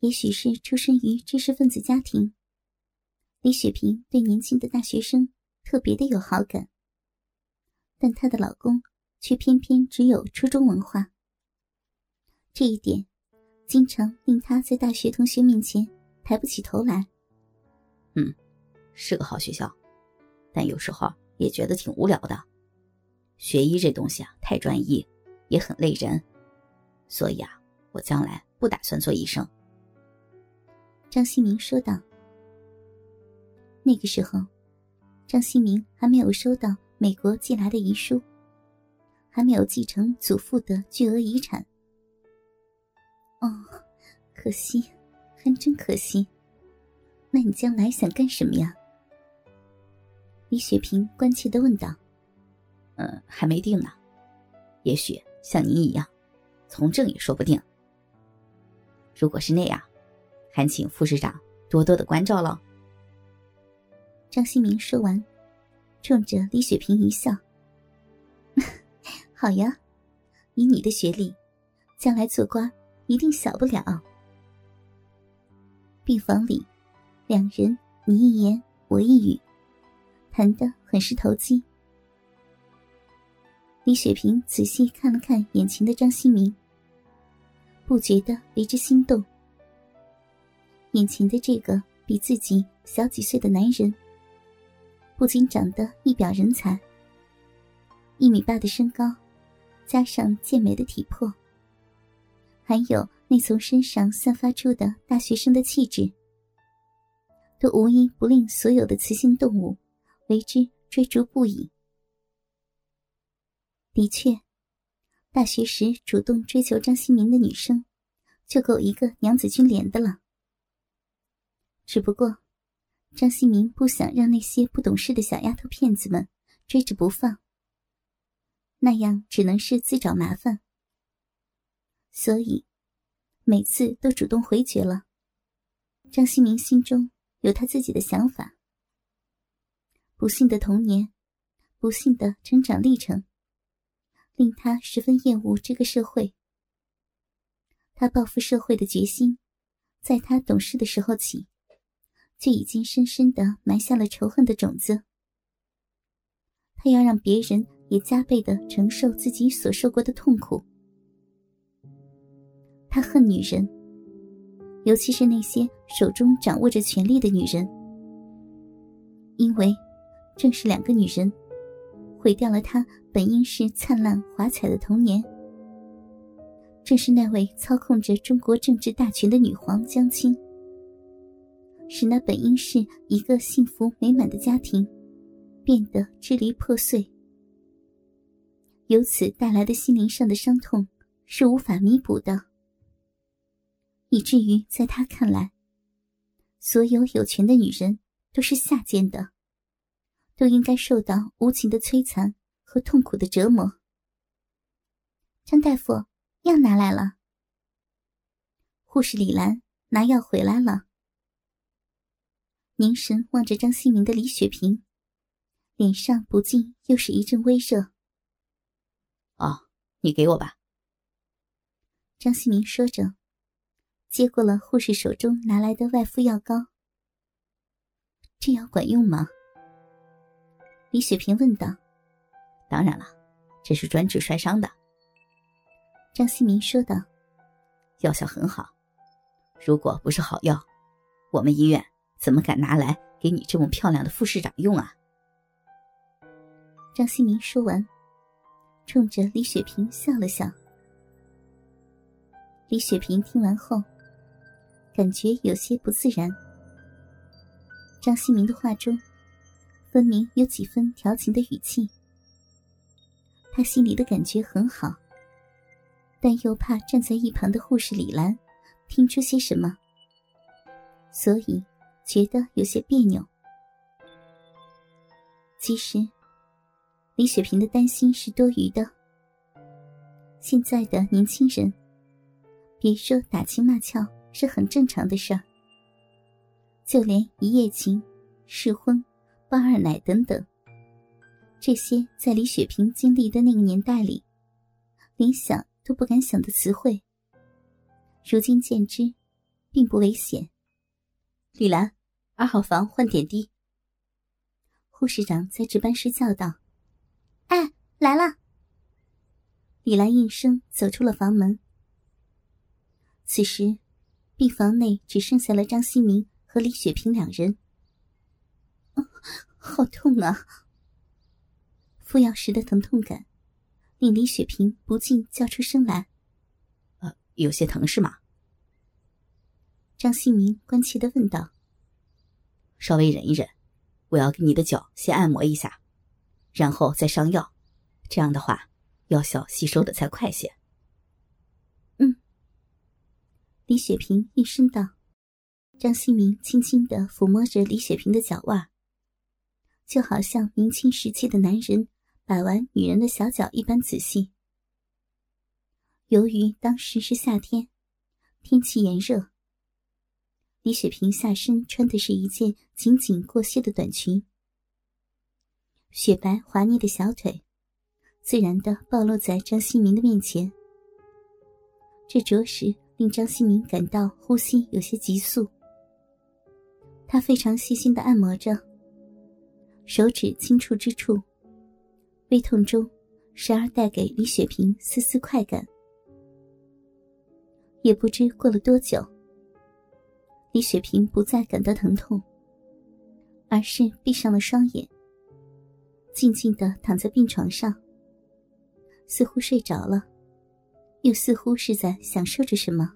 也许是出身于知识分子家庭，李雪萍对年轻的大学生特别的有好感。但她的老公却偏偏只有初中文化，这一点经常令她在大学同学面前抬不起头来。嗯，是个好学校，但有时候也觉得挺无聊的。学医这东西啊，太专一，也很累人，所以啊，我将来不打算做医生。张新明说道：“那个时候，张新明还没有收到美国寄来的遗书，还没有继承祖父的巨额遗产。哦，可惜，还真可惜。那你将来想干什么呀？”李雪萍关切的问道。“嗯，还没定呢，也许像您一样，从政也说不定。如果是那样。”还请副市长多多的关照喽。张新明说完，冲着李雪萍一笑：“ 好呀，以你的学历，将来做官一定小不了。”病房里，两人你一言我一语，谈得很是投机。李雪萍仔细看了看眼前的张新明，不觉得为之心动。眼前的这个比自己小几岁的男人，不仅长得一表人才，一米八的身高，加上健美的体魄，还有那从身上散发出的大学生的气质，都无一不令所有的雌性动物为之追逐不已。的确，大学时主动追求张新民的女生，就够一个娘子军连的了。只不过，张新明不想让那些不懂事的小丫头片子们追着不放，那样只能是自找麻烦。所以，每次都主动回绝了。张新明心中有他自己的想法。不幸的童年，不幸的成长历程，令他十分厌恶这个社会。他报复社会的决心，在他懂事的时候起。就已经深深的埋下了仇恨的种子。他要让别人也加倍的承受自己所受过的痛苦。他恨女人，尤其是那些手中掌握着权力的女人，因为正是两个女人，毁掉了他本应是灿烂华彩的童年。正是那位操控着中国政治大权的女皇江青。使那本应是一个幸福美满的家庭，变得支离破碎。由此带来的心灵上的伤痛是无法弥补的，以至于在他看来，所有有权的女人都是下贱的，都应该受到无情的摧残和痛苦的折磨。张大夫，药拿来了。护士李兰拿药回来了。凝神望着张新明的李雪萍，脸上不禁又是一阵微热。哦，你给我吧。张新明说着，接过了护士手中拿来的外敷药膏。这药管用吗？李雪萍问道。当然了，这是专治摔伤的。张新明说道。药效很好，如果不是好药，我们医院。怎么敢拿来给你这么漂亮的副市长用啊？张新明说完，冲着李雪萍笑了笑。李雪萍听完后，感觉有些不自然。张新明的话中，分明有几分调情的语气。他心里的感觉很好，但又怕站在一旁的护士李兰听出些什么，所以。觉得有些别扭。其实，李雪萍的担心是多余的。现在的年轻人，别说打情骂俏是很正常的事儿，就连一夜情、试婚、包二奶等等，这些在李雪萍经历的那个年代里，连想都不敢想的词汇，如今见之，并不危险。李兰，二号房换点滴。护士长在值班室叫道：“哎，来了。”李兰应声走出了房门。此时，病房内只剩下了张新明和李雪萍两人。好痛啊！服药时的疼痛感，令李雪萍不禁叫出声来。呃，有些疼是吗？张新明关切的问道。稍微忍一忍，我要给你的脚先按摩一下，然后再上药，这样的话，药效吸收的才快些。嗯。李雪萍应声道。张新明轻轻的抚摸着李雪萍的脚腕。就好像明清时期的男人把玩女人的小脚一般仔细。由于当时是夏天，天气炎热，李雪萍下身穿的是一件紧紧过膝的短裙，雪白滑腻的小腿自然的暴露在张新明的面前，这着实令张新明感到呼吸有些急促。他非常细心的按摩着。手指轻触之处，微痛中，时而带给李雪萍丝丝快感。也不知过了多久，李雪萍不再感到疼痛，而是闭上了双眼，静静的躺在病床上，似乎睡着了，又似乎是在享受着什么。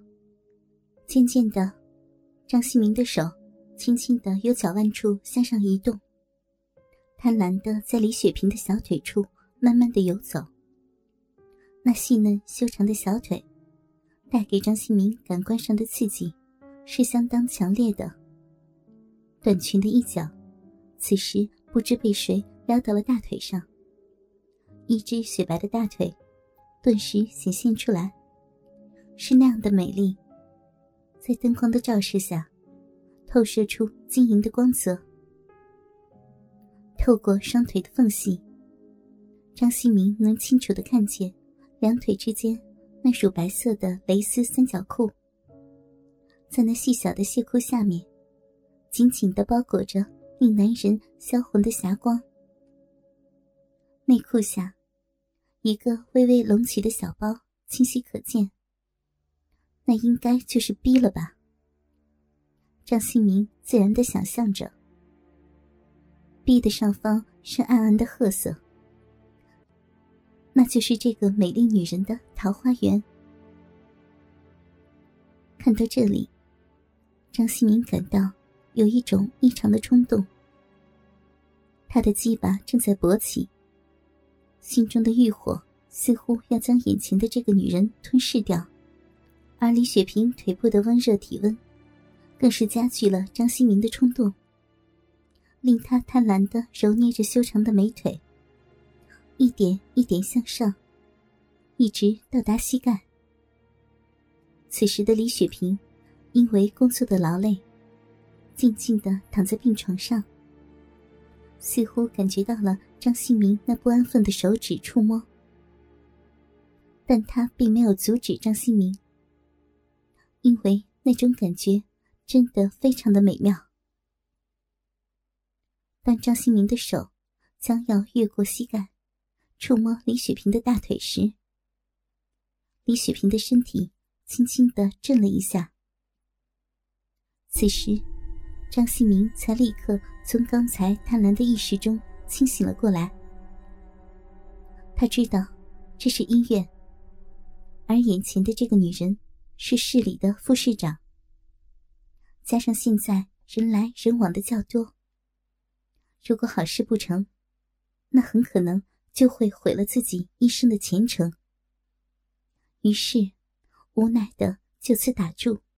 渐渐的，张新明的手轻轻的由脚腕处向上移动。贪婪的在李雪萍的小腿处慢慢的游走，那细嫩修长的小腿，带给张新明感官上的刺激，是相当强烈的。短裙的一角，此时不知被谁撩到了大腿上，一只雪白的大腿，顿时显现出来，是那样的美丽，在灯光的照射下，透射出晶莹的光泽。透过双腿的缝隙，张新明能清楚的看见两腿之间那乳白色的蕾丝三角裤，在那细小的亵裤下面，紧紧的包裹着令男人销魂的霞光。内裤下，一个微微隆起的小包清晰可见，那应该就是逼了吧？张新明自然的想象着。B 的上方是暗暗的褐色，那就是这个美丽女人的桃花源。看到这里，张新明感到有一种异常的冲动。他的鸡巴正在勃起，心中的欲火似乎要将眼前的这个女人吞噬掉，而李雪萍腿部的温热体温，更是加剧了张新明的冲动。令他贪婪的揉捏着修长的美腿，一点一点向上，一直到达膝盖。此时的李雪萍，因为工作的劳累，静静的躺在病床上，似乎感觉到了张新明那不安分的手指触摸，但他并没有阻止张新明，因为那种感觉真的非常的美妙。当张新明的手将要越过膝盖，触摸李雪萍的大腿时，李雪萍的身体轻轻的震了一下。此时，张新明才立刻从刚才贪婪的意识中清醒了过来。他知道这是医院，而眼前的这个女人是市里的副市长，加上现在人来人往的较多。如果好事不成，那很可能就会毁了自己一生的前程。于是，无奈的就此打住。